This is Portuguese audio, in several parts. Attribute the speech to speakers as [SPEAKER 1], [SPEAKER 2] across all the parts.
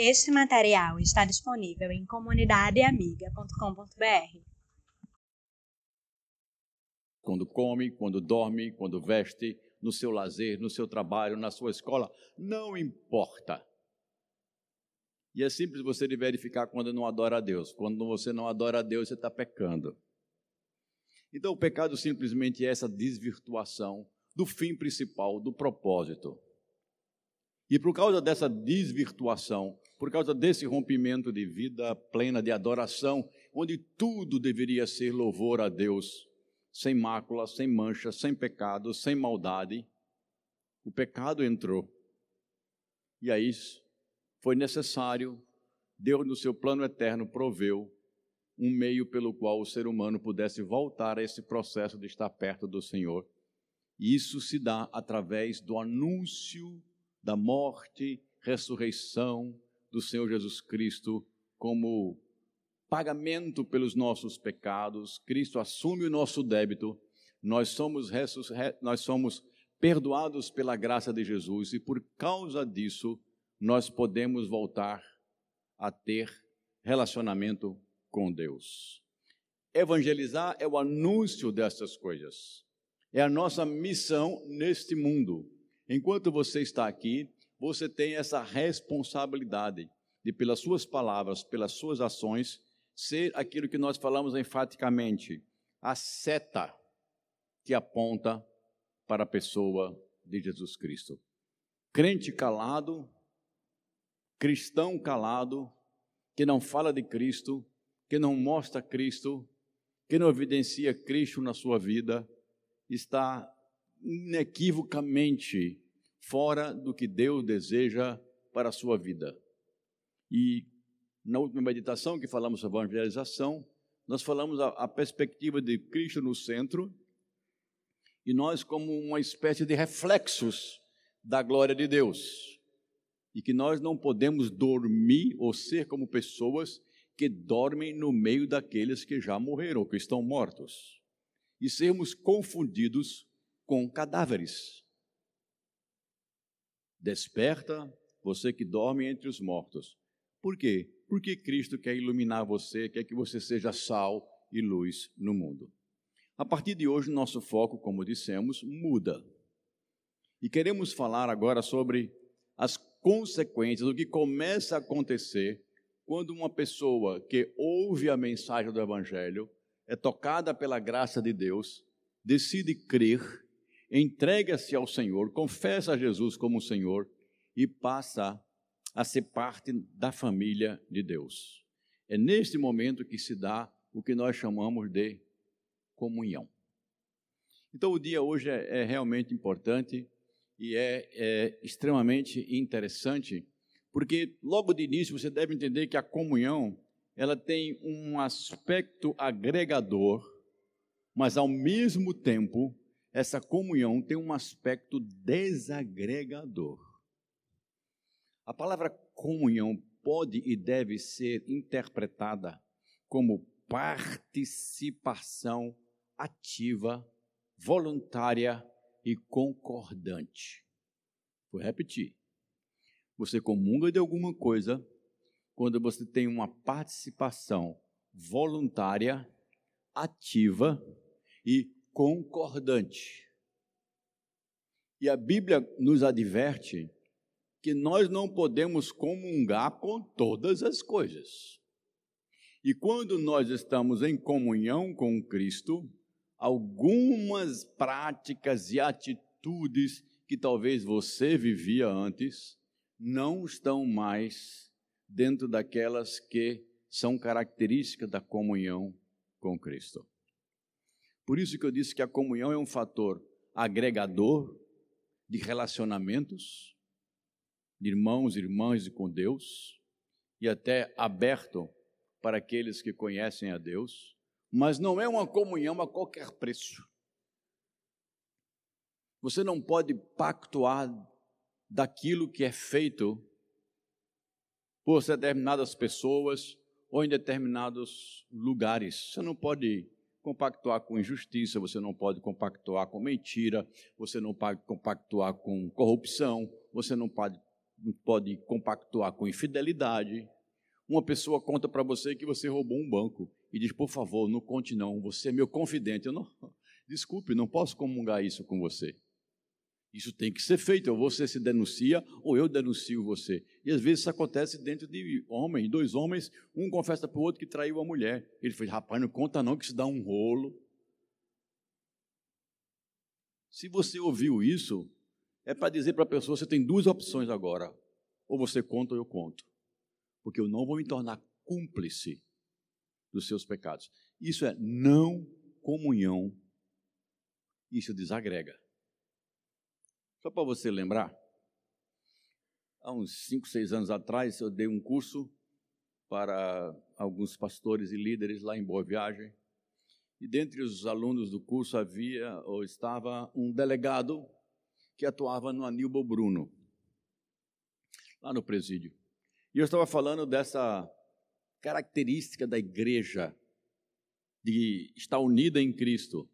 [SPEAKER 1] Este material está disponível em comunidadeamiga.com.br.
[SPEAKER 2] Quando come, quando dorme, quando veste, no seu lazer, no seu trabalho, na sua escola, não importa. E é simples você verificar quando não adora a Deus. Quando você não adora a Deus, você está pecando. Então, o pecado simplesmente é essa desvirtuação do fim principal, do propósito. E por causa dessa desvirtuação, por causa desse rompimento de vida plena de adoração, onde tudo deveria ser louvor a Deus, sem mácula, sem mancha, sem pecado, sem maldade, o pecado entrou. E aí foi necessário, Deus, no seu plano eterno, proveu um meio pelo qual o ser humano pudesse voltar a esse processo de estar perto do Senhor. E isso se dá através do anúncio da morte, ressurreição do Senhor Jesus Cristo como pagamento pelos nossos pecados. Cristo assume o nosso débito. Nós somos, nós somos perdoados pela graça de Jesus e por causa disso nós podemos voltar a ter relacionamento com Deus. Evangelizar é o anúncio dessas coisas. É a nossa missão neste mundo. Enquanto você está aqui, você tem essa responsabilidade de, pelas suas palavras, pelas suas ações, ser aquilo que nós falamos enfaticamente, a seta que aponta para a pessoa de Jesus Cristo. Crente calado, cristão calado, que não fala de Cristo, que não mostra Cristo, que não evidencia Cristo na sua vida, está inequivocamente fora do que Deus deseja para a sua vida. E na última meditação que falamos sobre evangelização, nós falamos a, a perspectiva de Cristo no centro e nós como uma espécie de reflexos da glória de Deus. E que nós não podemos dormir ou ser como pessoas que dormem no meio daqueles que já morreram, que estão mortos, e sermos confundidos com cadáveres. Desperta, você que dorme entre os mortos. Por quê? Porque Cristo quer iluminar você, quer que você seja sal e luz no mundo. A partir de hoje, nosso foco, como dissemos, muda. E queremos falar agora sobre as consequências, o que começa a acontecer quando uma pessoa que ouve a mensagem do Evangelho, é tocada pela graça de Deus, decide crer, entrega-se ao Senhor, confessa a Jesus como Senhor e passa a ser parte da família de Deus. É neste momento que se dá o que nós chamamos de comunhão. Então, o dia hoje é, é realmente importante e é, é extremamente interessante porque logo de início você deve entender que a comunhão, ela tem um aspecto agregador, mas ao mesmo tempo, essa comunhão tem um aspecto desagregador. A palavra comunhão pode e deve ser interpretada como participação ativa, voluntária e concordante. Vou repetir. Você comunga de alguma coisa quando você tem uma participação voluntária, ativa e concordante. E a Bíblia nos adverte que nós não podemos comungar com todas as coisas. E quando nós estamos em comunhão com Cristo, algumas práticas e atitudes que talvez você vivia antes, não estão mais dentro daquelas que são características da comunhão com Cristo. Por isso que eu disse que a comunhão é um fator agregador de relacionamentos, de irmãos e irmãs e com Deus, e até aberto para aqueles que conhecem a Deus, mas não é uma comunhão a qualquer preço. Você não pode pactuar daquilo que é feito por determinadas pessoas ou em determinados lugares. Você não pode compactuar com injustiça, você não pode compactuar com mentira, você não pode compactuar com corrupção, você não pode pode compactuar com infidelidade. Uma pessoa conta para você que você roubou um banco e diz: por favor, não conte não, você é meu confidente. Eu não, desculpe, não posso comungar isso com você. Isso tem que ser feito, ou você se denuncia, ou eu denuncio você. E às vezes isso acontece dentro de homens, dois homens, um confessa para o outro que traiu a mulher. Ele fala, rapaz, não conta não que isso dá um rolo. Se você ouviu isso, é para dizer para a pessoa, você tem duas opções agora. Ou você conta ou eu conto. Porque eu não vou me tornar cúmplice dos seus pecados. Isso é não comunhão. Isso desagrega. Só para você lembrar, há uns 5, 6 anos atrás, eu dei um curso para alguns pastores e líderes lá em Boa Viagem. E dentre os alunos do curso havia ou estava um delegado que atuava no Aníbal Bruno, lá no presídio. E eu estava falando dessa característica da igreja de estar unida em Cristo.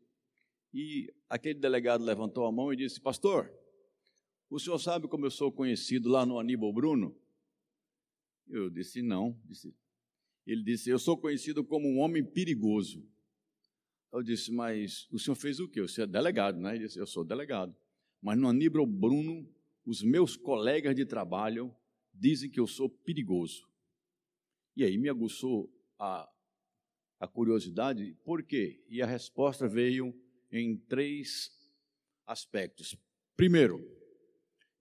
[SPEAKER 2] E aquele delegado levantou a mão e disse: Pastor, o senhor sabe como eu sou conhecido lá no Aníbal Bruno? Eu disse: Não. Ele disse: Eu sou conhecido como um homem perigoso. Eu disse: Mas o senhor fez o quê? Você é delegado, né? Ele disse: Eu sou delegado. Mas no Aníbal Bruno, os meus colegas de trabalho dizem que eu sou perigoso. E aí me aguçou a, a curiosidade, por quê? E a resposta veio em três aspectos. Primeiro,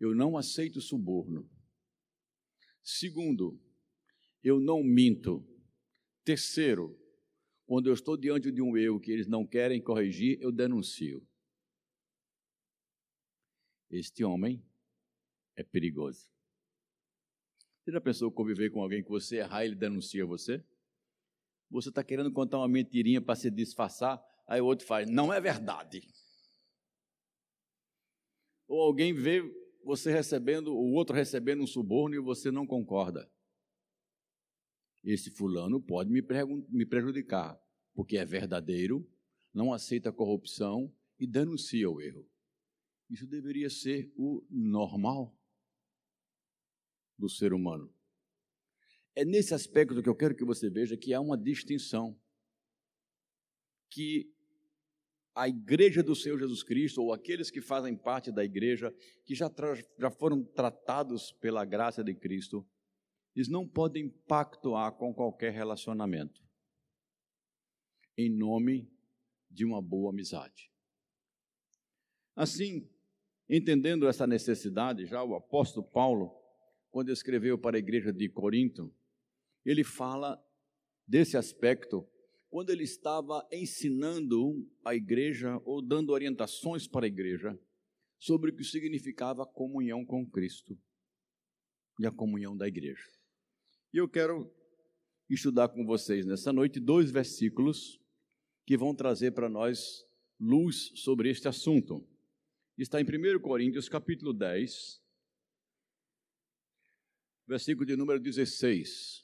[SPEAKER 2] eu não aceito suborno. Segundo, eu não minto. Terceiro, quando eu estou diante de um erro que eles não querem corrigir, eu denuncio. Este homem é perigoso. Você já pensou conviver com alguém que você errar e ele denuncia você? Você está querendo contar uma mentirinha para se disfarçar, aí o outro faz, não é verdade. Ou alguém vê você recebendo, o outro recebendo um suborno e você não concorda. Esse fulano pode me, me prejudicar, porque é verdadeiro, não aceita corrupção e denuncia o erro. Isso deveria ser o normal do ser humano. É nesse aspecto que eu quero que você veja que há uma distinção. Que a igreja do Senhor Jesus Cristo, ou aqueles que fazem parte da igreja, que já, já foram tratados pela graça de Cristo, eles não podem pactuar com qualquer relacionamento, em nome de uma boa amizade. Assim, entendendo essa necessidade, já o apóstolo Paulo, quando escreveu para a igreja de Corinto, ele fala desse aspecto quando ele estava ensinando a igreja ou dando orientações para a igreja sobre o que significava a comunhão com Cristo e a comunhão da igreja. E eu quero estudar com vocês nessa noite dois versículos que vão trazer para nós luz sobre este assunto. Está em 1 Coríntios, capítulo 10, versículo de número 16.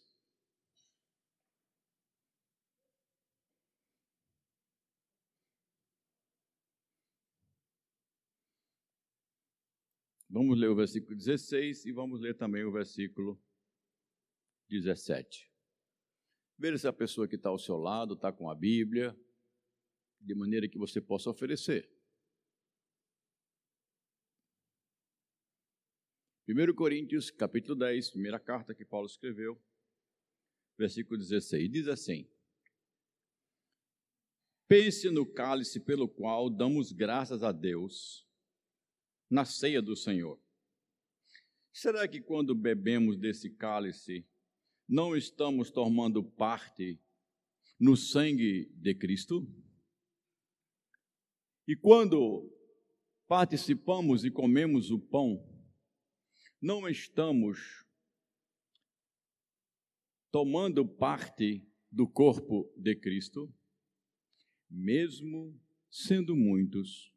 [SPEAKER 2] Vamos ler o versículo 16 e vamos ler também o versículo 17. Veja se a pessoa que está ao seu lado está com a Bíblia, de maneira que você possa oferecer. 1 Coríntios, capítulo 10, primeira carta que Paulo escreveu, versículo 16, diz assim: Pense no cálice pelo qual damos graças a Deus na ceia do Senhor. Será que quando bebemos desse cálice, não estamos tomando parte no sangue de Cristo? E quando participamos e comemos o pão, não estamos tomando parte do corpo de Cristo? Mesmo sendo muitos,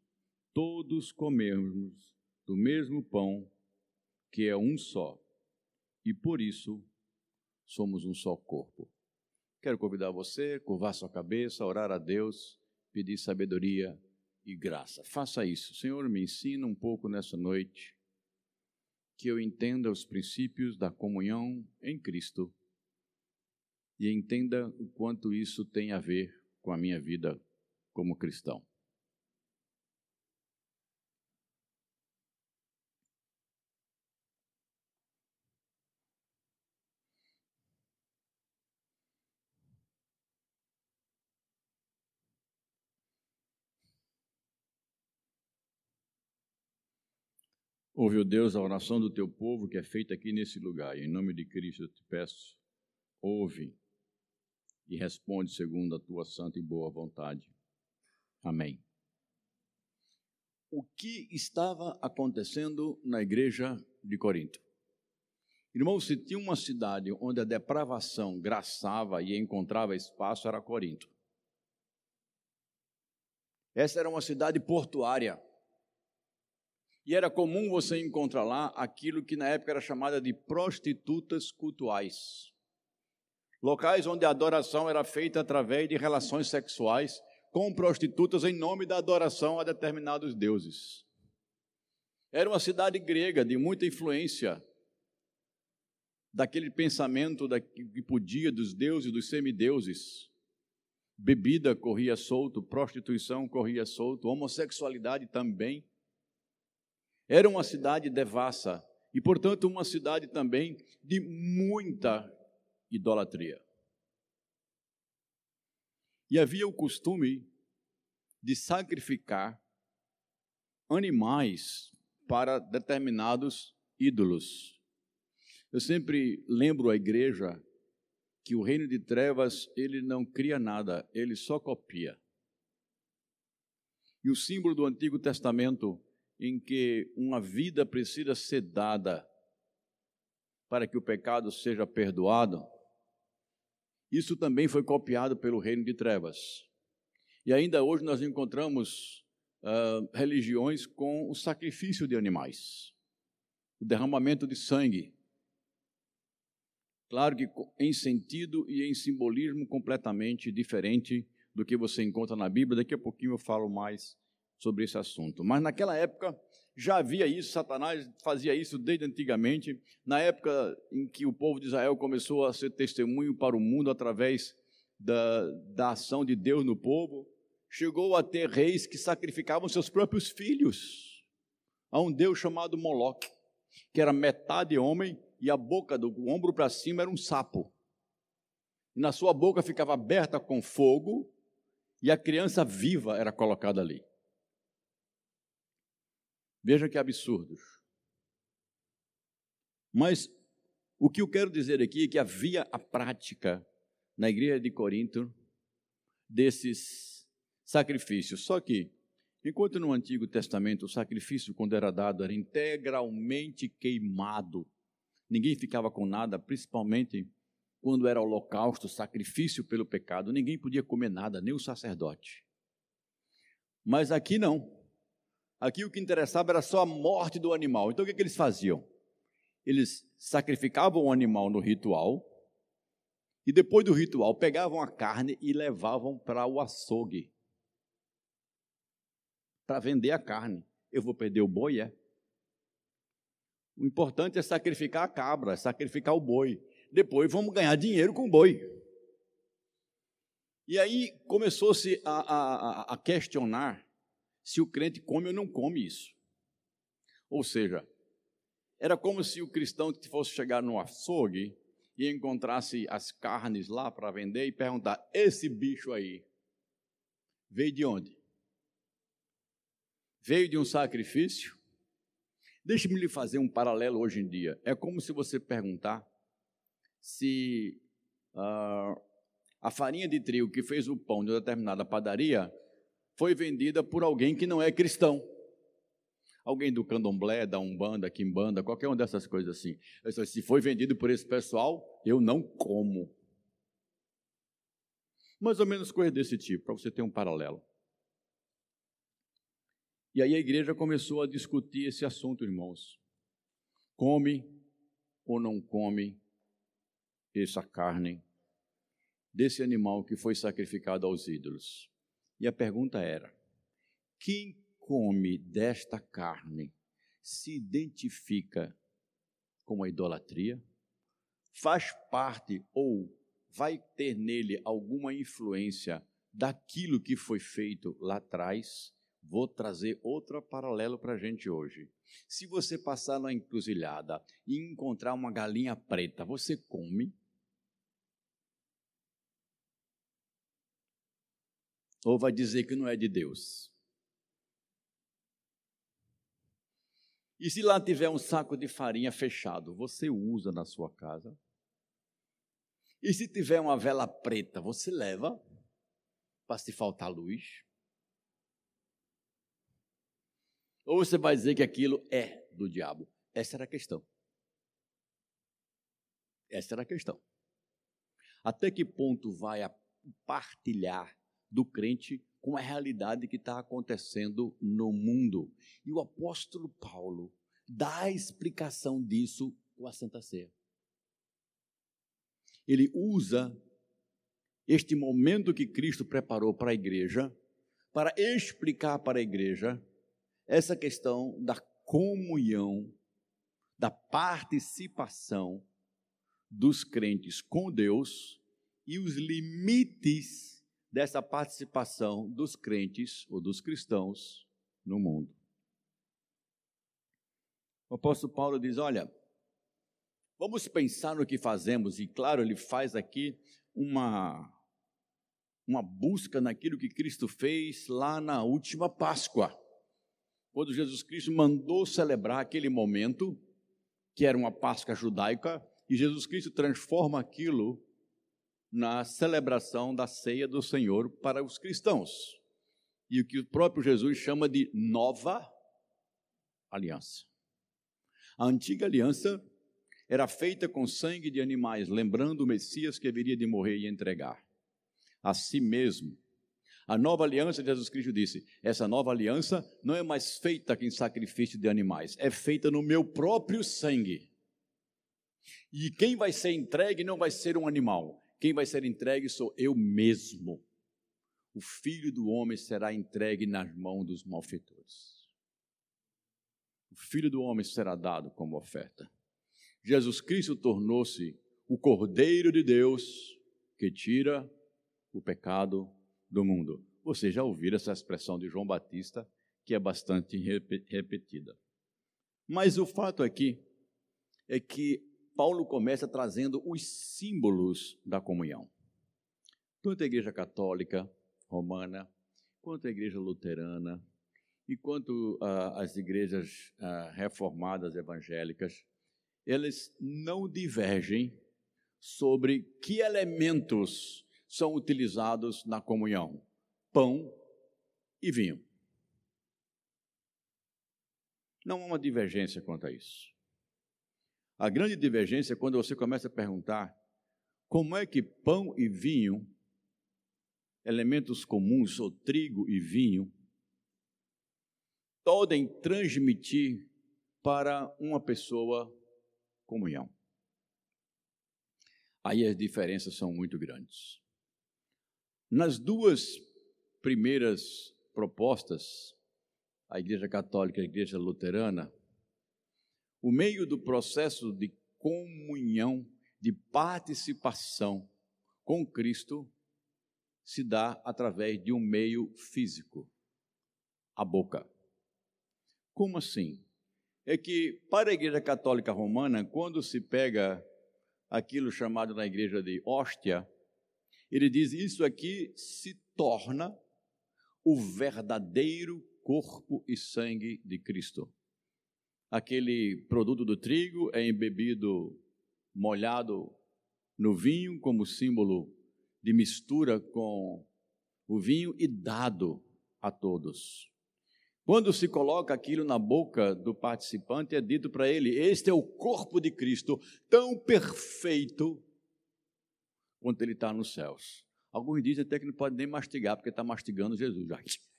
[SPEAKER 2] todos comemos do mesmo pão, que é um só, e por isso somos um só corpo. Quero convidar você a curvar sua cabeça, orar a Deus, pedir sabedoria e graça. Faça isso. Senhor, me ensina um pouco nessa noite que eu entenda os princípios da comunhão em Cristo e entenda o quanto isso tem a ver com a minha vida como cristão. Ouve, Deus, a oração do teu povo que é feita aqui nesse lugar. E em nome de Cristo eu te peço, ouve e responde segundo a tua santa e boa vontade. Amém. O que estava acontecendo na igreja de Corinto? Irmão, se tinha uma cidade onde a depravação graçava e encontrava espaço, era Corinto. Essa era uma cidade portuária. E era comum você encontrar lá aquilo que na época era chamada de prostitutas cultuais. Locais onde a adoração era feita através de relações sexuais com prostitutas em nome da adoração a determinados deuses. Era uma cidade grega de muita influência daquele pensamento da, que podia dos deuses, dos semideuses. Bebida corria solto, prostituição corria solto, homossexualidade também. Era uma cidade devassa e, portanto, uma cidade também de muita idolatria. E havia o costume de sacrificar animais para determinados ídolos. Eu sempre lembro a igreja que o reino de trevas, ele não cria nada, ele só copia. E o símbolo do Antigo Testamento em que uma vida precisa ser dada para que o pecado seja perdoado, isso também foi copiado pelo reino de trevas. E ainda hoje nós encontramos uh, religiões com o sacrifício de animais, o derramamento de sangue. Claro que em sentido e em simbolismo completamente diferente do que você encontra na Bíblia. Daqui a pouquinho eu falo mais sobre esse assunto. Mas naquela época já havia isso, Satanás fazia isso desde antigamente. Na época em que o povo de Israel começou a ser testemunho para o mundo através da, da ação de Deus no povo, chegou a ter reis que sacrificavam seus próprios filhos a um Deus chamado Moloque, que era metade homem e a boca do ombro para cima era um sapo. E na sua boca ficava aberta com fogo e a criança viva era colocada ali. Veja que absurdos. Mas o que eu quero dizer aqui é que havia a prática na igreja de Corinto desses sacrifícios. Só que, enquanto no Antigo Testamento o sacrifício, quando era dado, era integralmente queimado, ninguém ficava com nada, principalmente quando era holocausto, sacrifício pelo pecado, ninguém podia comer nada, nem o sacerdote. Mas aqui não. Aqui o que interessava era só a morte do animal. Então o que, que eles faziam? Eles sacrificavam o animal no ritual e depois do ritual pegavam a carne e levavam para o açougue para vender a carne. Eu vou perder o boi, é? O importante é sacrificar a cabra, é sacrificar o boi. Depois vamos ganhar dinheiro com o boi. E aí começou-se a, a, a questionar se o crente come ou não come isso. Ou seja, era como se o cristão fosse chegar no açougue e encontrasse as carnes lá para vender e perguntar: esse bicho aí veio de onde? Veio de um sacrifício? Deixe-me lhe fazer um paralelo hoje em dia. É como se você perguntar se uh, a farinha de trigo que fez o pão de uma determinada padaria foi vendida por alguém que não é cristão. Alguém do candomblé, da umbanda, quimbanda, qualquer uma dessas coisas assim. Se foi vendido por esse pessoal, eu não como. Mais ou menos coisa desse tipo, para você ter um paralelo. E aí a igreja começou a discutir esse assunto, irmãos. Come ou não come essa carne desse animal que foi sacrificado aos ídolos? E a pergunta era: quem come desta carne se identifica como a idolatria? Faz parte ou vai ter nele alguma influência daquilo que foi feito lá atrás? Vou trazer outro paralelo para a gente hoje. Se você passar na encruzilhada e encontrar uma galinha preta, você come? Ou vai dizer que não é de Deus? E se lá tiver um saco de farinha fechado, você usa na sua casa? E se tiver uma vela preta, você leva para se faltar luz? Ou você vai dizer que aquilo é do diabo? Essa era a questão. Essa era a questão. Até que ponto vai partilhar do crente com a realidade que está acontecendo no mundo? E o apóstolo Paulo dá a explicação disso com a Santa Ceia. Ele usa este momento que Cristo preparou para a igreja para explicar para a igreja essa questão da comunhão, da participação dos crentes com Deus e os limites dessa participação dos crentes ou dos cristãos no mundo. O apóstolo Paulo diz: Olha, vamos pensar no que fazemos, e claro, ele faz aqui uma, uma busca naquilo que Cristo fez lá na última Páscoa quando Jesus Cristo mandou celebrar aquele momento, que era uma Páscoa judaica, e Jesus Cristo transforma aquilo na celebração da ceia do Senhor para os cristãos. E o que o próprio Jesus chama de nova aliança. A antiga aliança era feita com sangue de animais, lembrando o Messias que haveria de morrer e entregar a si mesmo a nova aliança, Jesus Cristo disse: essa nova aliança não é mais feita em sacrifício de animais, é feita no meu próprio sangue. E quem vai ser entregue não vai ser um animal, quem vai ser entregue sou eu mesmo. O filho do homem será entregue nas mãos dos malfeitores. O filho do homem será dado como oferta. Jesus Cristo tornou-se o Cordeiro de Deus que tira o pecado do mundo. Você já ouviu essa expressão de João Batista, que é bastante repetida. Mas o fato aqui é que Paulo começa trazendo os símbolos da comunhão. Tanto a igreja católica romana, quanto a igreja luterana, e quanto uh, as igrejas uh, reformadas evangélicas, eles não divergem sobre que elementos são utilizados na comunhão: pão e vinho. Não há uma divergência quanto a isso. A grande divergência é quando você começa a perguntar como é que pão e vinho, elementos comuns, ou trigo e vinho, podem transmitir para uma pessoa comunhão. Aí as diferenças são muito grandes. Nas duas primeiras propostas, a Igreja Católica e a Igreja Luterana, o meio do processo de comunhão, de participação com Cristo, se dá através de um meio físico, a boca. Como assim? É que para a Igreja Católica Romana, quando se pega aquilo chamado na igreja de hóstia, ele diz: Isso aqui se torna o verdadeiro corpo e sangue de Cristo. Aquele produto do trigo é embebido, molhado no vinho, como símbolo de mistura com o vinho e dado a todos. Quando se coloca aquilo na boca do participante, é dito para ele: Este é o corpo de Cristo, tão perfeito quando ele está nos céus. Alguns dizem até que não pode nem mastigar, porque está mastigando Jesus.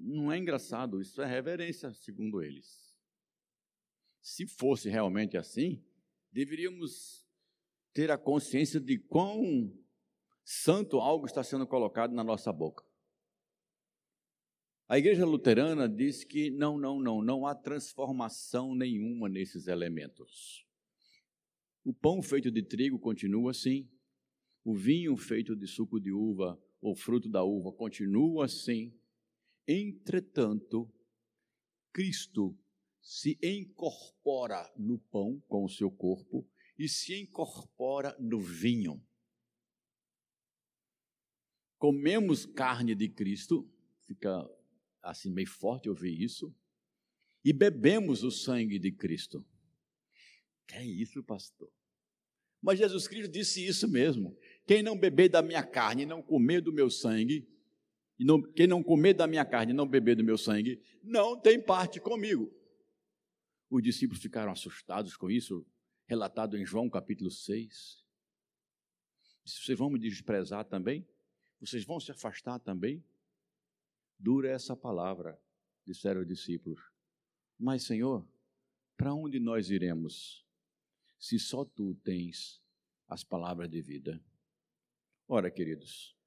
[SPEAKER 2] Não é engraçado, isso é reverência, segundo eles. Se fosse realmente assim, deveríamos ter a consciência de quão santo algo está sendo colocado na nossa boca. A igreja luterana diz que não, não, não, não há transformação nenhuma nesses elementos. O pão feito de trigo continua assim, o vinho feito de suco de uva ou fruto da uva continua assim. Entretanto, Cristo se incorpora no pão com o seu corpo e se incorpora no vinho. Comemos carne de Cristo, fica assim meio forte ouvir isso, e bebemos o sangue de Cristo. Que é isso, pastor? Mas Jesus Cristo disse isso mesmo. Quem não beber da minha carne e não comer do meu sangue, e não, quem não comer da minha carne e não beber do meu sangue, não tem parte comigo. Os discípulos ficaram assustados com isso, relatado em João capítulo 6. Vocês vão me desprezar também? Vocês vão se afastar também? Dura essa palavra, disseram os discípulos. Mas, Senhor, para onde nós iremos, se só tu tens as palavras de vida? Ora, queridos,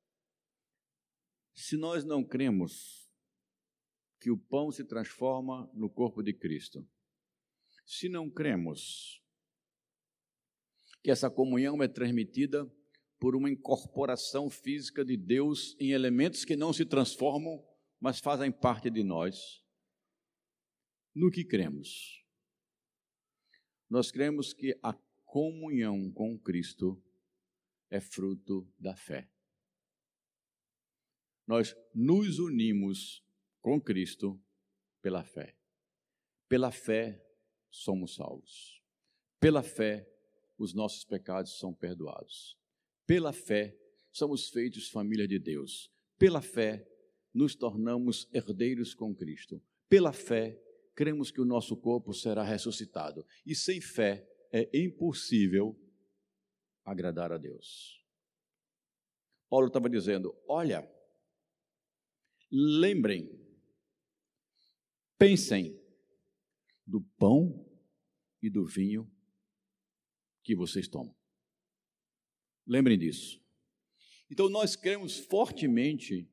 [SPEAKER 2] se nós não cremos que o pão se transforma no corpo de Cristo, se não cremos que essa comunhão é transmitida por uma incorporação física de Deus em elementos que não se transformam, mas fazem parte de nós. No que cremos? Nós cremos que a comunhão com Cristo é fruto da fé. Nós nos unimos com Cristo pela fé. Pela fé somos salvos. Pela fé os nossos pecados são perdoados. Pela fé somos feitos família de Deus. Pela fé nos tornamos herdeiros com Cristo. Pela fé, cremos que o nosso corpo será ressuscitado. E sem fé é impossível agradar a Deus. Paulo estava dizendo: olha, lembrem, pensem do pão e do vinho que vocês tomam. Lembrem disso. Então, nós cremos fortemente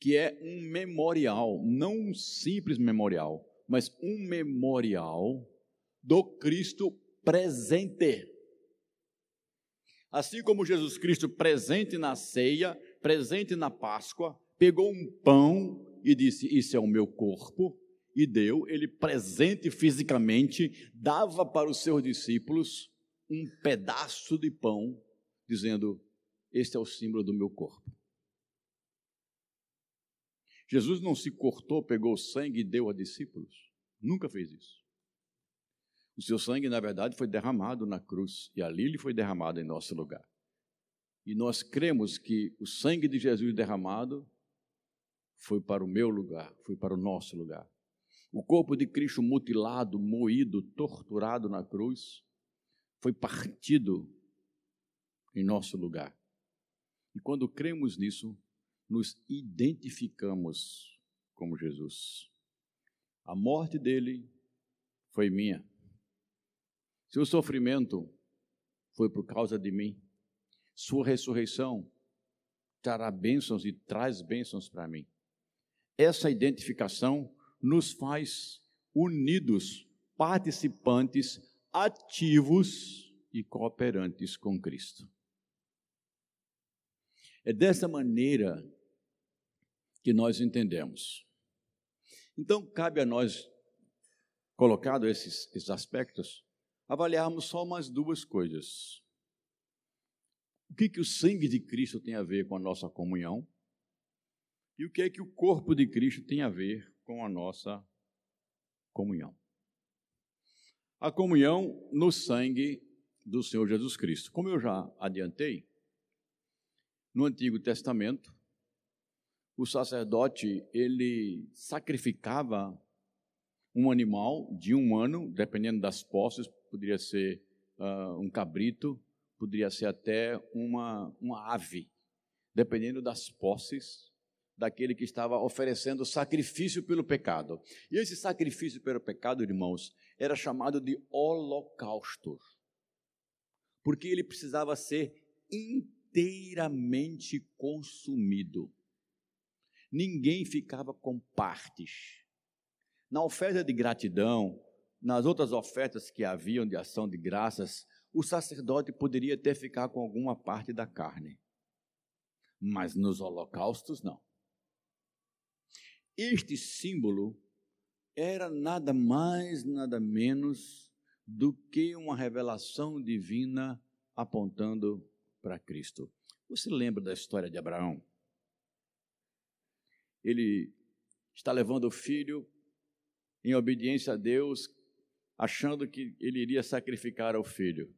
[SPEAKER 2] que é um memorial, não um simples memorial, mas um memorial do Cristo presente. Assim como Jesus Cristo presente na ceia, presente na Páscoa, pegou um pão e disse: Isso é o meu corpo, e deu, ele presente fisicamente, dava para os seus discípulos um pedaço de pão, dizendo: Este é o símbolo do meu corpo. Jesus não se cortou, pegou sangue e deu a discípulos. Nunca fez isso. O seu sangue, na verdade, foi derramado na cruz e ali ele foi derramado em nosso lugar. E nós cremos que o sangue de Jesus derramado foi para o meu lugar, foi para o nosso lugar. O corpo de Cristo mutilado, moído, torturado na cruz, foi partido em nosso lugar. E quando cremos nisso, nos identificamos como Jesus. A morte dele foi minha. Seu sofrimento foi por causa de mim. Sua ressurreição trará bênçãos e traz bênçãos para mim. Essa identificação nos faz unidos, participantes, ativos e cooperantes com Cristo. É dessa maneira que nós entendemos. Então, cabe a nós, colocado esses, esses aspectos, avaliarmos só umas duas coisas. O que, que o sangue de Cristo tem a ver com a nossa comunhão? E o que é que o corpo de Cristo tem a ver com a nossa comunhão? A comunhão no sangue do Senhor Jesus Cristo. Como eu já adiantei, no Antigo Testamento, o sacerdote ele sacrificava um animal de um ano, dependendo das posses, poderia ser uh, um cabrito, poderia ser até uma, uma ave, dependendo das posses daquele que estava oferecendo sacrifício pelo pecado. E esse sacrifício pelo pecado, irmãos, era chamado de holocausto, porque ele precisava ser inteiramente consumido. ninguém ficava com partes. Na oferta de gratidão, nas outras ofertas que haviam de ação de graças, o sacerdote poderia até ficar com alguma parte da carne. Mas nos holocaustos, não. Este símbolo era nada mais, nada menos do que uma revelação divina apontando para Cristo. Você lembra da história de Abraão? Ele está levando o filho em obediência a Deus, achando que ele iria sacrificar o filho.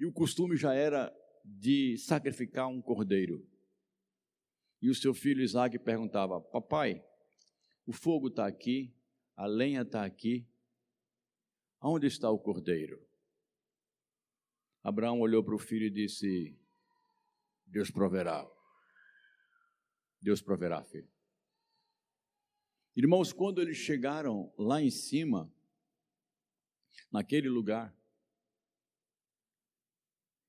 [SPEAKER 2] E o costume já era de sacrificar um cordeiro. E o seu filho Isaac perguntava: Papai, o fogo está aqui, a lenha está aqui, Onde está o cordeiro? Abraão olhou para o filho e disse: Deus proverá. Deus proverá, filho. Irmãos, quando eles chegaram lá em cima, naquele lugar,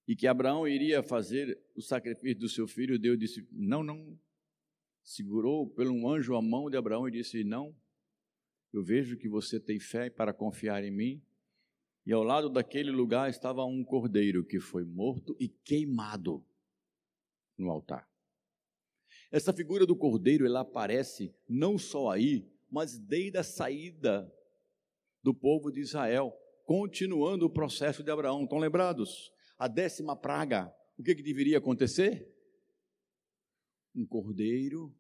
[SPEAKER 2] e que Abraão iria fazer o sacrifício do seu filho, Deus disse: Não, não. Segurou pelo um anjo a mão de Abraão e disse: Não, eu vejo que você tem fé para confiar em mim. E ao lado daquele lugar estava um cordeiro que foi morto e queimado no altar. Essa figura do cordeiro ela aparece não só aí, mas desde a saída do povo de Israel, continuando o processo de Abraão. Estão lembrados? A décima praga, o que, que deveria acontecer? Um cordeiro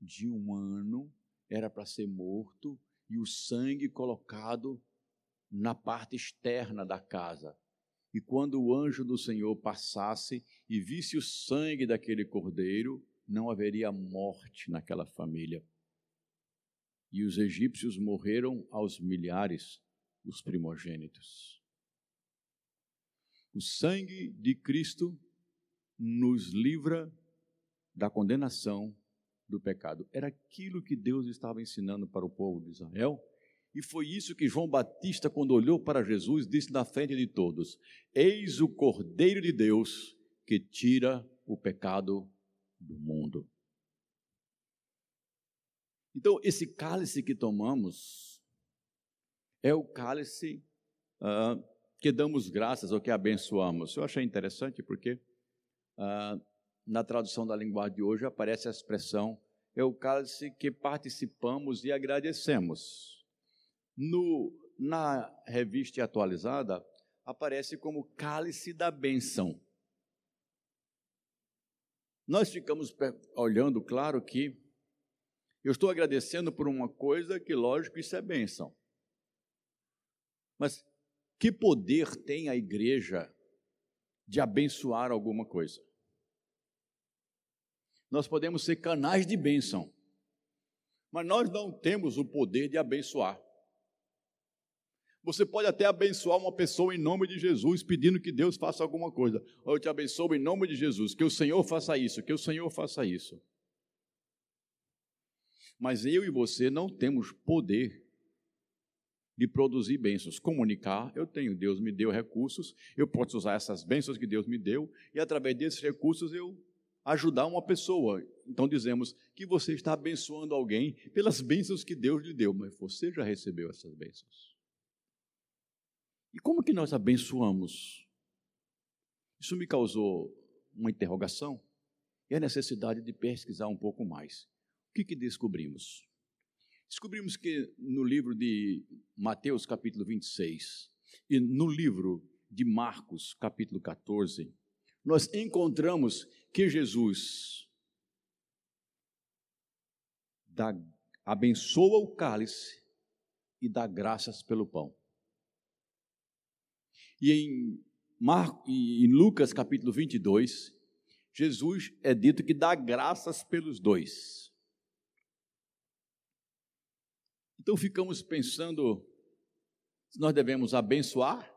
[SPEAKER 2] de um ano era para ser morto e o sangue colocado na parte externa da casa. E quando o anjo do Senhor passasse e visse o sangue daquele cordeiro, não haveria morte naquela família. E os egípcios morreram aos milhares, os primogênitos. O sangue de Cristo nos livra da condenação do pecado. Era aquilo que Deus estava ensinando para o povo de Israel. E foi isso que João Batista, quando olhou para Jesus, disse na frente de todos: Eis o Cordeiro de Deus que tira o pecado do mundo. Então, esse cálice que tomamos é o cálice uh, que damos graças ou que abençoamos. Eu achei interessante porque uh, na tradução da linguagem de hoje aparece a expressão é o cálice que participamos e agradecemos. No, na revista atualizada, aparece como cálice da benção. Nós ficamos olhando, claro que eu estou agradecendo por uma coisa que, lógico, isso é benção. Mas que poder tem a igreja de abençoar alguma coisa? nós podemos ser canais de bênção, mas nós não temos o poder de abençoar. Você pode até abençoar uma pessoa em nome de Jesus, pedindo que Deus faça alguma coisa. Eu te abençoo em nome de Jesus, que o Senhor faça isso, que o Senhor faça isso. Mas eu e você não temos poder de produzir bênçãos. Comunicar, eu tenho, Deus me deu recursos, eu posso usar essas bênçãos que Deus me deu, e através desses recursos eu ajudar uma pessoa. Então dizemos que você está abençoando alguém pelas bênçãos que Deus lhe deu, mas você já recebeu essas bênçãos. E como que nós abençoamos? Isso me causou uma interrogação e a necessidade de pesquisar um pouco mais. O que, que descobrimos? Descobrimos que no livro de Mateus, capítulo 26, e no livro de Marcos, capítulo 14, nós encontramos que Jesus dá, abençoa o cálice e dá graças pelo pão. E em, Marco, em Lucas capítulo 22, Jesus é dito que dá graças pelos dois. Então ficamos pensando se nós devemos abençoar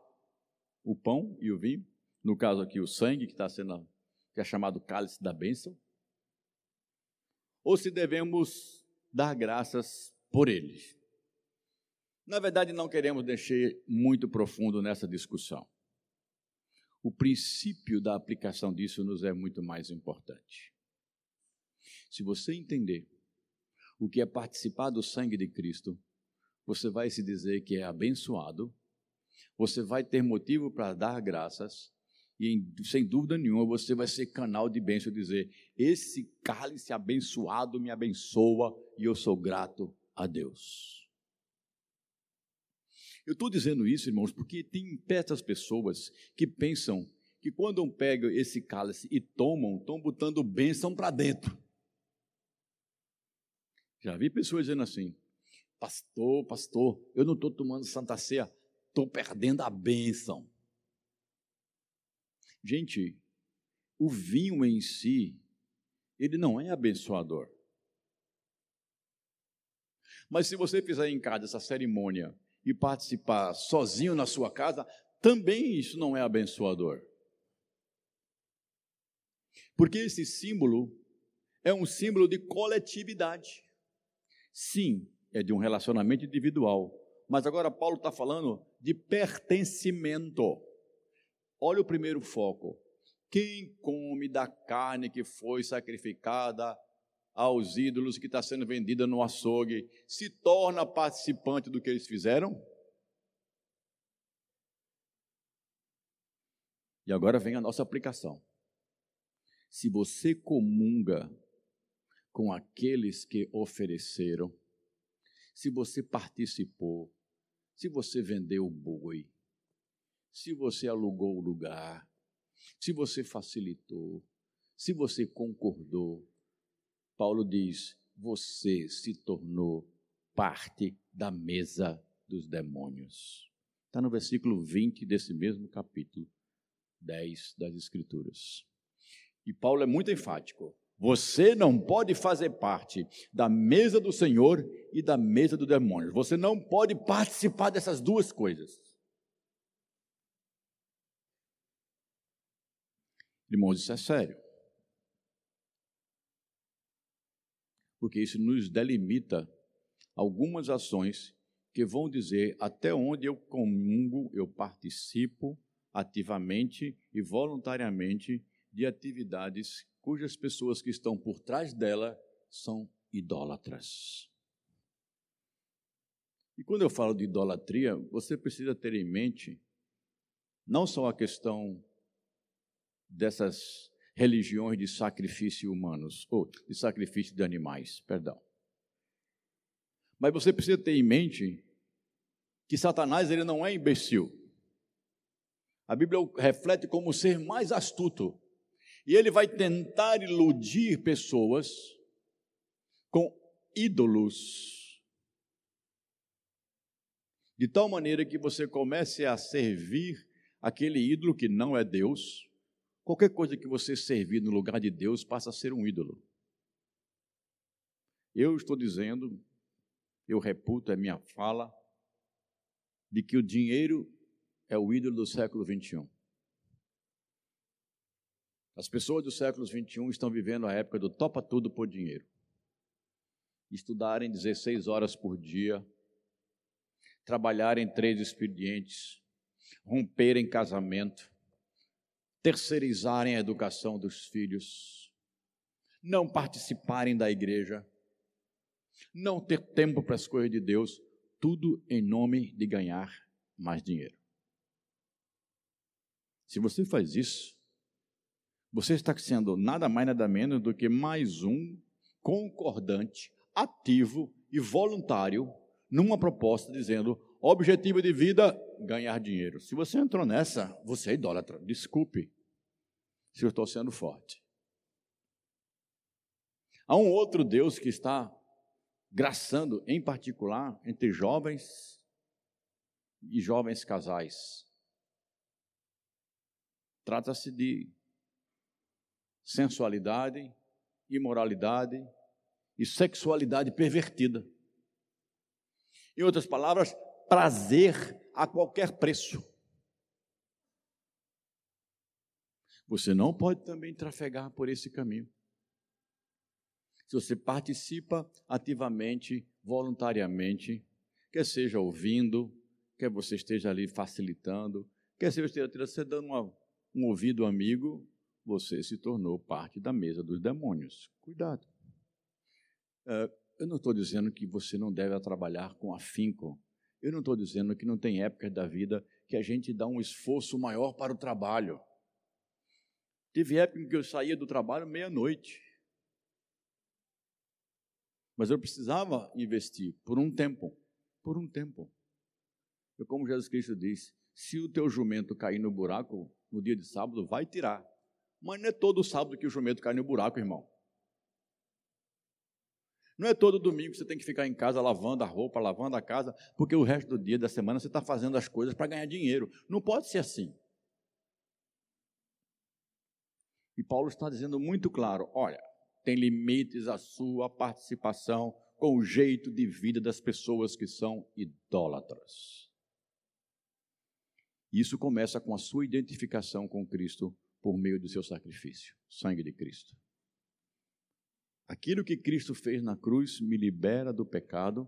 [SPEAKER 2] o pão e o vinho, no caso aqui o sangue que está sendo que é chamado cálice da bênção, ou se devemos dar graças por eles. Na verdade, não queremos deixar muito profundo nessa discussão. O princípio da aplicação disso nos é muito mais importante. Se você entender o que é participar do sangue de Cristo, você vai se dizer que é abençoado, você vai ter motivo para dar graças, e sem dúvida nenhuma você vai ser canal de bênção, dizer: esse cálice abençoado me abençoa e eu sou grato a Deus. Eu estou dizendo isso, irmãos, porque tem certas pessoas que pensam que quando pegam esse cálice e tomam, estão botando bênção para dentro. Já vi pessoas dizendo assim: Pastor, pastor, eu não estou tomando Santa Ceia, estou perdendo a bênção. Gente, o vinho em si, ele não é abençoador. Mas se você fizer em casa essa cerimônia e participar sozinho na sua casa, também isso não é abençoador. Porque esse símbolo é um símbolo de coletividade. Sim, é de um relacionamento individual. Mas agora Paulo está falando de pertencimento. Olha o primeiro foco. Quem come da carne que foi sacrificada aos ídolos que está sendo vendida no açougue se torna participante do que eles fizeram? E agora vem a nossa aplicação. Se você comunga com aqueles que ofereceram, se você participou, se você vendeu o boi, se você alugou o lugar, se você facilitou, se você concordou, Paulo diz: você se tornou parte da mesa dos demônios. Está no versículo 20 desse mesmo capítulo 10 das Escrituras. E Paulo é muito enfático. Você não pode fazer parte da mesa do Senhor e da mesa do demônio. Você não pode participar dessas duas coisas. Irmãos, isso é sério. Porque isso nos delimita algumas ações que vão dizer até onde eu comungo, eu participo ativamente e voluntariamente de atividades cujas pessoas que estão por trás dela são idólatras. E quando eu falo de idolatria, você precisa ter em mente não só a questão dessas religiões de sacrifício humanos, ou de sacrifício de animais, perdão. Mas você precisa ter em mente que Satanás ele não é imbecil. A Bíblia reflete como o ser mais astuto e ele vai tentar iludir pessoas com ídolos, de tal maneira que você comece a servir aquele ídolo que não é Deus. Qualquer coisa que você servir no lugar de Deus passa a ser um ídolo. Eu estou dizendo, eu reputo, é minha fala, de que o dinheiro é o ídolo do século 21. As pessoas do século XXI estão vivendo a época do topa tudo por dinheiro. Estudarem 16 horas por dia, trabalharem três expedientes, romperem casamento, terceirizarem a educação dos filhos, não participarem da igreja, não ter tempo para as coisas de Deus, tudo em nome de ganhar mais dinheiro. Se você faz isso, você está sendo nada mais, nada menos do que mais um concordante, ativo e voluntário numa proposta dizendo: objetivo de vida, ganhar dinheiro. Se você entrou nessa, você é idólatra. Desculpe se eu estou sendo forte. Há um outro Deus que está graçando, em particular, entre jovens e jovens casais. Trata-se de sensualidade, imoralidade e sexualidade pervertida. Em outras palavras, prazer a qualquer preço. Você não pode também trafegar por esse caminho. Se você participa ativamente, voluntariamente, quer seja ouvindo, quer você esteja ali facilitando, quer seja você dando uma, um ouvido amigo, você se tornou parte da mesa dos demônios. Cuidado. Uh, eu não estou dizendo que você não deve trabalhar com afinco. Eu não estou dizendo que não tem épocas da vida que a gente dá um esforço maior para o trabalho. Teve época em que eu saía do trabalho meia-noite. Mas eu precisava investir por um tempo. Por um tempo. Eu, como Jesus Cristo disse, se o teu jumento cair no buraco no dia de sábado, vai tirar. Mas não é todo sábado que o jumento cai no buraco, irmão. Não é todo domingo que você tem que ficar em casa lavando a roupa, lavando a casa, porque o resto do dia da semana você está fazendo as coisas para ganhar dinheiro. Não pode ser assim. E Paulo está dizendo muito claro: olha, tem limites a sua participação com o jeito de vida das pessoas que são idólatras. Isso começa com a sua identificação com Cristo por meio do seu sacrifício, sangue de Cristo. Aquilo que Cristo fez na cruz me libera do pecado,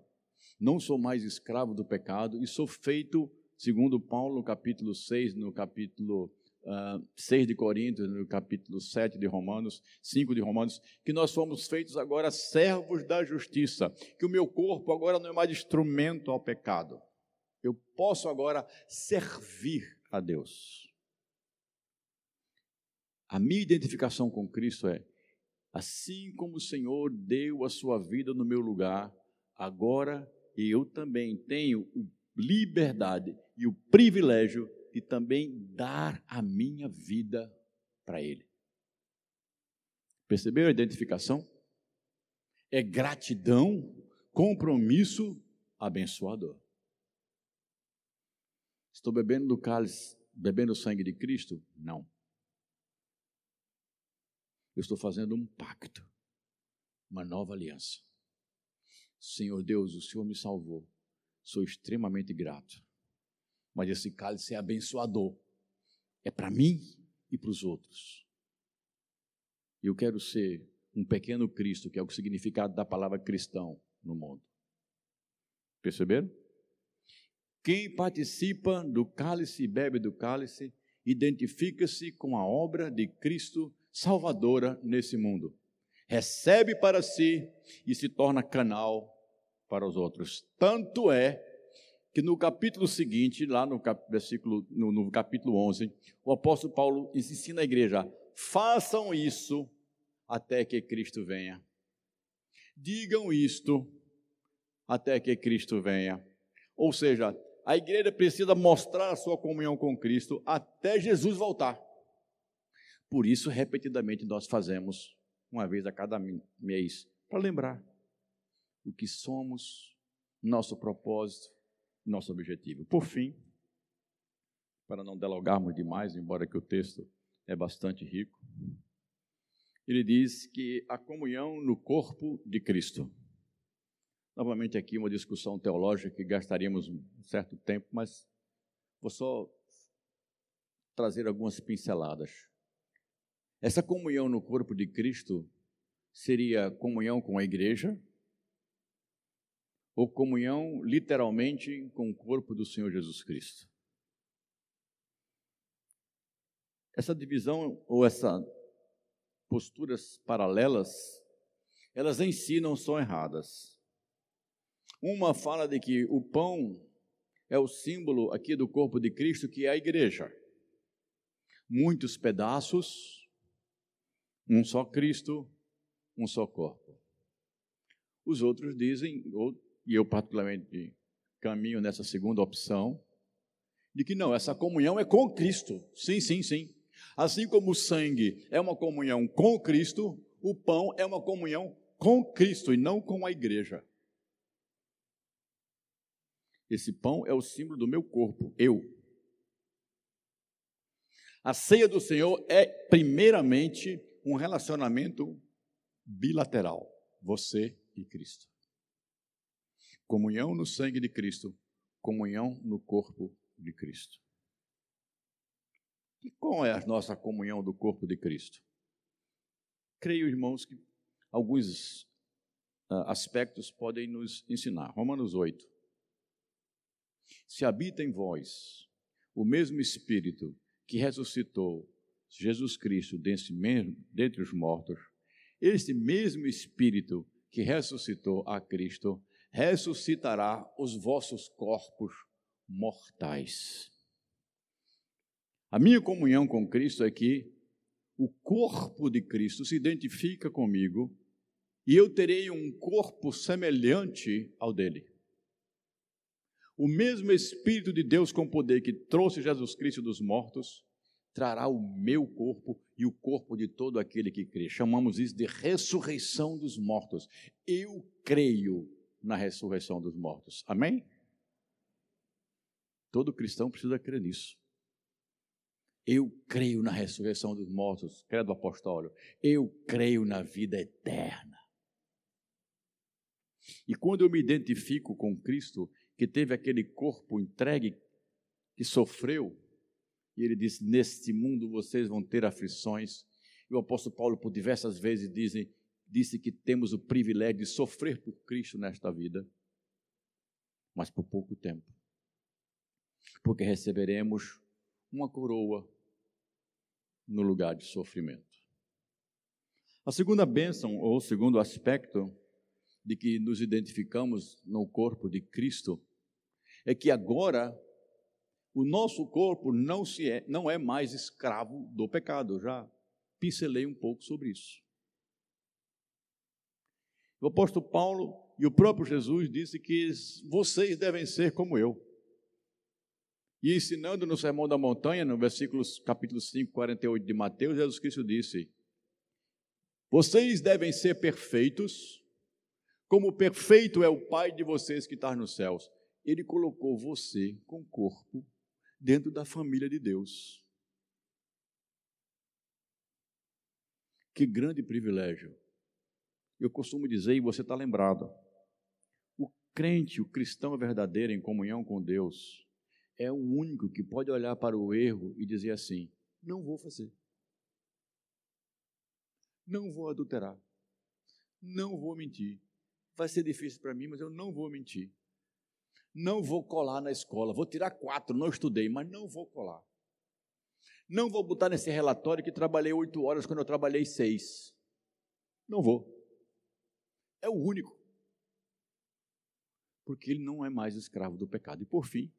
[SPEAKER 2] não sou mais escravo do pecado e sou feito, segundo Paulo, capítulo 6, no capítulo uh, ah, 6 de Coríntios, no capítulo 7 de Romanos, 5 de Romanos, que nós fomos feitos agora servos da justiça, que o meu corpo agora não é mais instrumento ao pecado. Eu posso agora servir a Deus. A minha identificação com Cristo é Assim como o Senhor deu a sua vida no meu lugar, agora eu também tenho liberdade e o privilégio de também dar a minha vida para Ele. Percebeu a identificação? É gratidão, compromisso abençoador. Estou bebendo do cálice, bebendo o sangue de Cristo? Não. Eu estou fazendo um pacto, uma nova aliança. Senhor Deus, o Senhor me salvou. Sou extremamente grato. Mas esse cálice é abençoador. É para mim e para os outros. Eu quero ser um pequeno Cristo, que é o significado da palavra cristão no mundo. Perceberam? Quem participa do cálice e bebe do cálice, identifica-se com a obra de Cristo salvadora nesse mundo. Recebe para si e se torna canal para os outros. Tanto é que no capítulo seguinte, lá no cap, versículo no, no capítulo 11, o apóstolo Paulo ensina a igreja: façam isso até que Cristo venha. Digam isto até que Cristo venha. Ou seja, a igreja precisa mostrar a sua comunhão com Cristo até Jesus voltar. Por isso, repetidamente, nós fazemos, uma vez a cada mês, para lembrar o que somos, nosso propósito, nosso objetivo. Por fim, para não dialogarmos demais, embora que o texto é bastante rico, ele diz que a comunhão no corpo de Cristo. Novamente aqui uma discussão teológica que gastaríamos um certo tempo, mas vou só trazer algumas pinceladas. Essa comunhão no corpo de Cristo seria comunhão com a igreja ou comunhão literalmente com o corpo do Senhor Jesus Cristo. Essa divisão ou essas posturas paralelas, elas em si não são erradas. Uma fala de que o pão é o símbolo aqui do corpo de Cristo, que é a igreja. Muitos pedaços, um só Cristo, um só corpo. Os outros dizem, e eu particularmente caminho nessa segunda opção, de que não, essa comunhão é com Cristo. Sim, sim, sim. Assim como o sangue é uma comunhão com Cristo, o pão é uma comunhão com Cristo e não com a igreja. Esse pão é o símbolo do meu corpo, eu. A ceia do Senhor é, primeiramente, um relacionamento bilateral, você e Cristo. Comunhão no sangue de Cristo, comunhão no corpo de Cristo. E qual é a nossa comunhão do corpo de Cristo? Creio, irmãos, que alguns uh, aspectos podem nos ensinar. Romanos 8. Se habita em vós o mesmo Espírito que ressuscitou Jesus Cristo dentre os mortos, esse mesmo Espírito que que ressuscitou a Cristo, ressuscitará os vossos corpos mortais. A minha comunhão com Cristo é que o corpo de Cristo se identifica comigo e eu terei um corpo semelhante ao dele. O mesmo Espírito de Deus com poder que trouxe Jesus Cristo dos mortos, trará o meu corpo e o corpo de todo aquele que crê. Chamamos isso de ressurreição dos mortos. Eu creio na ressurreição dos mortos. Amém? Todo cristão precisa crer nisso. Eu creio na ressurreição dos mortos, credo apostólico. Eu creio na vida eterna. E quando eu me identifico com Cristo, que teve aquele corpo entregue, que sofreu, e ele disse: Neste mundo vocês vão ter aflições. E o apóstolo Paulo, por diversas vezes, disse, disse que temos o privilégio de sofrer por Cristo nesta vida, mas por pouco tempo. Porque receberemos uma coroa no lugar de sofrimento. A segunda bênção, ou segundo aspecto de que nos identificamos no corpo de Cristo, é que agora o nosso corpo não, se é, não é mais escravo do pecado. Eu já pincelei um pouco sobre isso. O apóstolo Paulo e o próprio Jesus disse que vocês devem ser como eu. E ensinando no Sermão da Montanha, no versículo capítulo 5, 48 de Mateus, Jesus Cristo disse: Vocês devem ser perfeitos, como perfeito é o Pai de vocês que está nos céus. Ele colocou você com corpo dentro da família de Deus. Que grande privilégio. Eu costumo dizer, e você está lembrado, o crente, o cristão verdadeiro em comunhão com Deus, é o único que pode olhar para o erro e dizer assim: não vou fazer. Não vou adulterar. Não vou mentir. Vai ser difícil para mim, mas eu não vou mentir. Não vou colar na escola. Vou tirar quatro, não estudei, mas não vou colar. Não vou botar nesse relatório que trabalhei oito horas quando eu trabalhei seis. Não vou. É o único. Porque ele não é mais escravo do pecado. E por fim,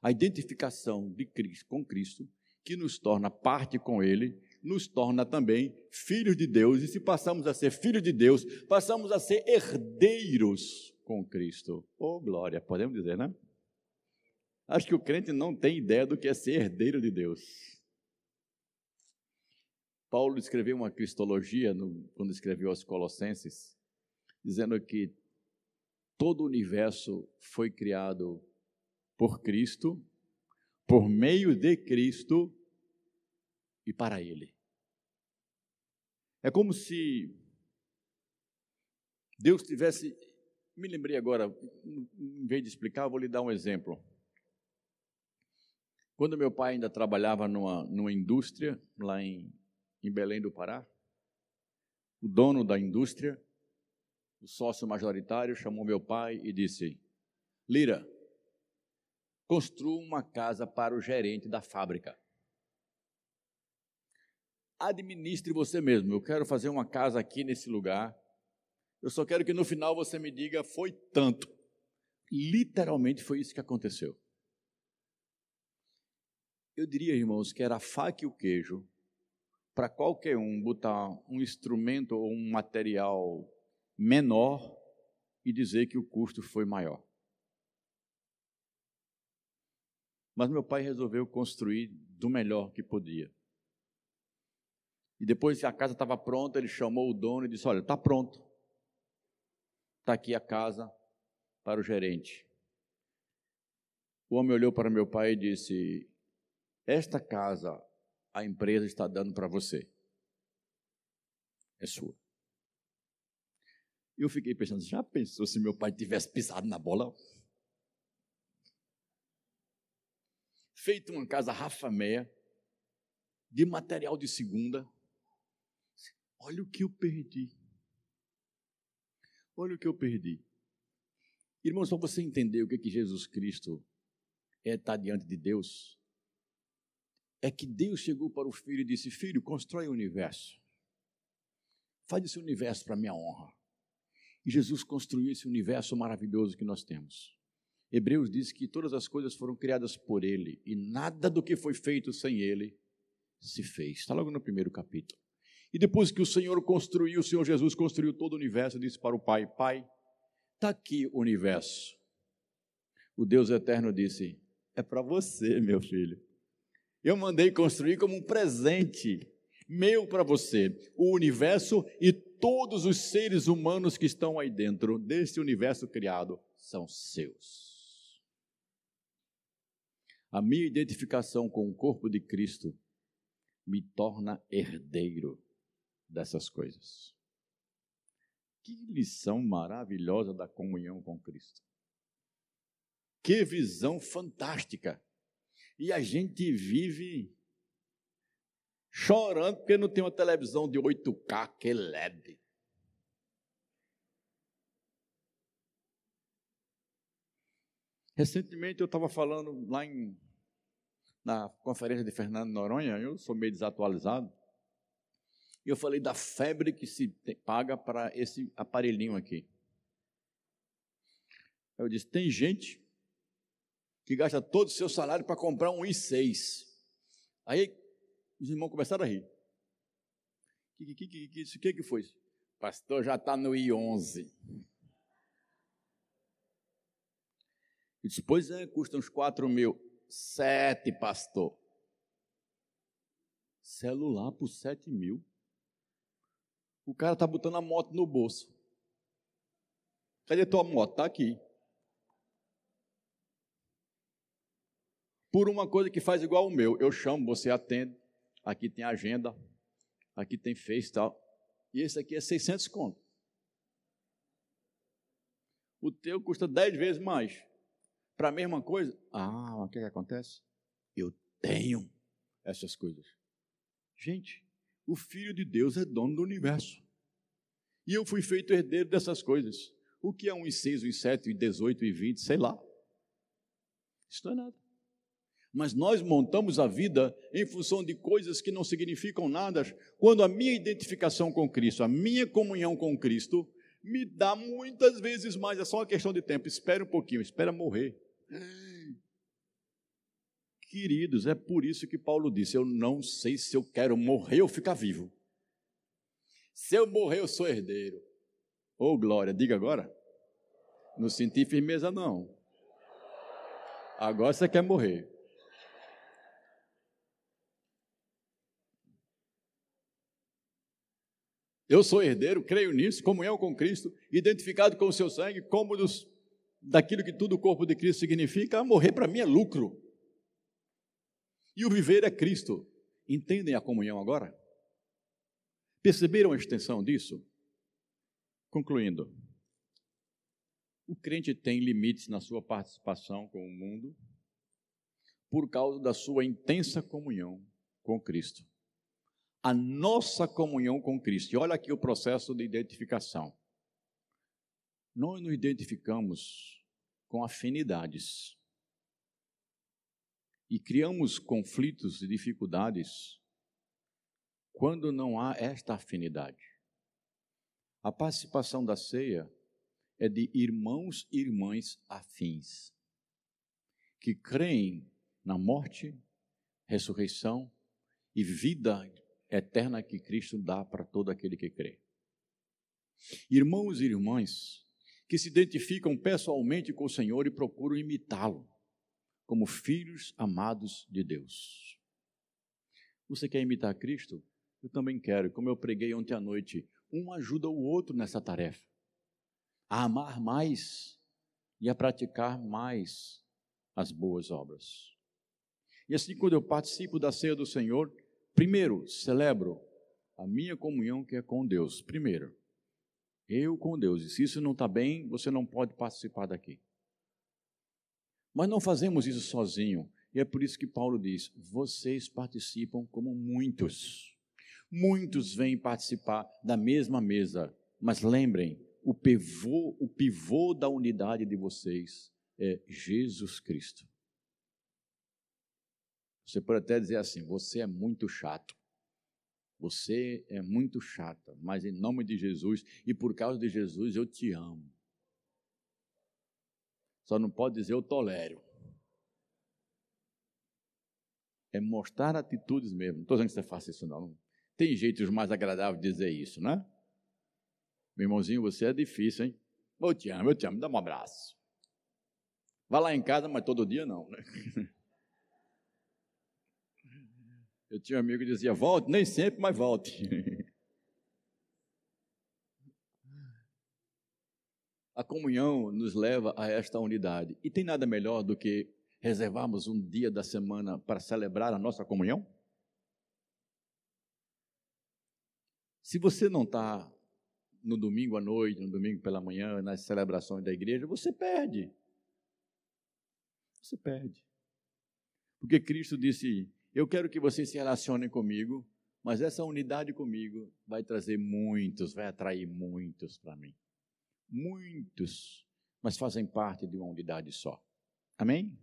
[SPEAKER 2] a identificação de Cristo com Cristo, que nos torna parte com Ele, nos torna também filhos de Deus, e se passamos a ser filhos de Deus, passamos a ser herdeiros com Cristo. Oh, glória, podemos dizer, né? Acho que o crente não tem ideia do que é ser herdeiro de Deus. Paulo escreveu uma cristologia no, quando escreveu aos Colossenses, dizendo que todo o universo foi criado por Cristo, por meio de Cristo e para Ele. É como se Deus tivesse. Me lembrei agora, em vez de explicar, vou lhe dar um exemplo. Quando meu pai ainda trabalhava numa, numa indústria, lá em, em Belém do Pará, o dono da indústria, o sócio majoritário, chamou meu pai e disse: Lira, construa uma casa para o gerente da fábrica. Administre você mesmo. Eu quero fazer uma casa aqui nesse lugar. Eu só quero que no final você me diga foi tanto. Literalmente foi isso que aconteceu. Eu diria, irmãos, que era a faca e o queijo para qualquer um botar um instrumento ou um material menor e dizer que o custo foi maior. Mas meu pai resolveu construir do melhor que podia. E depois que a casa estava pronta, ele chamou o dono e disse: Olha, está pronto. Está aqui a casa para o gerente. O homem olhou para meu pai e disse: Esta casa a empresa está dando para você. É sua. Eu fiquei pensando: já pensou se meu pai tivesse pisado na bola? feito uma casa Rafa-Meia, de material de segunda. Olha o que eu perdi. Olha o que eu perdi. Irmãos, para você entender o que, que Jesus Cristo é estar diante de Deus, é que Deus chegou para o filho e disse: Filho, constrói o universo. Faz esse universo para minha honra. E Jesus construiu esse universo maravilhoso que nós temos. Hebreus diz que todas as coisas foram criadas por Ele e nada do que foi feito sem Ele se fez. Está logo no primeiro capítulo. E depois que o Senhor construiu, o Senhor Jesus construiu todo o universo, disse para o Pai: Pai, está aqui o universo. O Deus eterno disse: É para você, meu filho. Eu mandei construir como um presente meu para você, o universo e todos os seres humanos que estão aí dentro desse universo criado são seus. A minha identificação com o corpo de Cristo me torna herdeiro dessas coisas. Que lição maravilhosa da comunhão com Cristo. Que visão fantástica. E a gente vive chorando porque não tem uma televisão de 8K que é LED. Recentemente eu estava falando lá em, na conferência de Fernando Noronha, eu sou meio desatualizado, e eu falei da febre que se paga para esse aparelhinho aqui. Eu disse: tem gente que gasta todo o seu salário para comprar um i6. Aí os irmãos começaram a rir. O que, que, que, que, que, que foi? Pastor já está no I11. Eu disse, pois é, custa uns 4 mil. Sete, pastor. Celular por 7 mil. O cara está botando a moto no bolso. Cadê tua moto? Está aqui. Por uma coisa que faz igual o meu. Eu chamo, você atende. Aqui tem agenda. Aqui tem Face e tal. E esse aqui é 600 conto. O teu custa 10 vezes mais para a mesma coisa. Ah, o que, que acontece? Eu tenho essas coisas. Gente, o Filho de Deus é dono do universo. E eu fui feito herdeiro dessas coisas. O que é um e seis, um e sete, um e dezoito, um e vinte, sei lá. Isso não é nada. Mas nós montamos a vida em função de coisas que não significam nada, quando a minha identificação com Cristo, a minha comunhão com Cristo, me dá muitas vezes mais. É só uma questão de tempo. Espera um pouquinho, espera morrer. Queridos, é por isso que Paulo disse: Eu não sei se eu quero morrer ou ficar vivo. Se eu morrer, eu sou herdeiro. Ô oh, glória, diga agora. Não senti firmeza, não. Agora você quer morrer. Eu sou herdeiro, creio nisso, comunhão com Cristo, identificado com o seu sangue, como dos daquilo que tudo o corpo de Cristo significa, morrer para mim é lucro. E o viver é Cristo. Entendem a comunhão agora? Perceberam a extensão disso? Concluindo, o crente tem limites na sua participação com o mundo por causa da sua intensa comunhão com Cristo. A nossa comunhão com Cristo, e olha aqui o processo de identificação. Nós nos identificamos com afinidades. E criamos conflitos e dificuldades quando não há esta afinidade. A participação da ceia é de irmãos e irmãs afins, que creem na morte, ressurreição e vida eterna que Cristo dá para todo aquele que crê. Irmãos e irmãs que se identificam pessoalmente com o Senhor e procuram imitá-lo como filhos amados de Deus. Você quer imitar Cristo? Eu também quero. Como eu preguei ontem à noite, um ajuda o outro nessa tarefa. A amar mais e a praticar mais as boas obras. E assim, quando eu participo da ceia do Senhor, primeiro celebro a minha comunhão que é com Deus. Primeiro. Eu com Deus. E se isso não está bem, você não pode participar daqui. Mas não fazemos isso sozinho. E é por isso que Paulo diz: vocês participam como muitos. Muitos vêm participar da mesma mesa. Mas lembrem, o pivô, o pivô da unidade de vocês é Jesus Cristo. Você pode até dizer assim: você é muito chato. Você é muito chata, mas em nome de Jesus e por causa de Jesus eu te amo. Só não pode dizer eu tolero. É mostrar atitudes mesmo. Não estou dizendo que você faça isso, não. Tem jeitos mais agradáveis de dizer isso, né? Meu irmãozinho, você é difícil, hein? Eu te amo, eu te amo, dá um abraço. Vá lá em casa, mas todo dia não, né? Eu tinha um amigo que dizia: volte, nem sempre, mas volte. A comunhão nos leva a esta unidade. E tem nada melhor do que reservarmos um dia da semana para celebrar a nossa comunhão? Se você não está no domingo à noite, no domingo pela manhã, nas celebrações da igreja, você perde. Você perde. Porque Cristo disse: Eu quero que vocês se relacionem comigo, mas essa unidade comigo vai trazer muitos, vai atrair muitos para mim. Muitos, mas fazem parte de uma unidade só. Amém?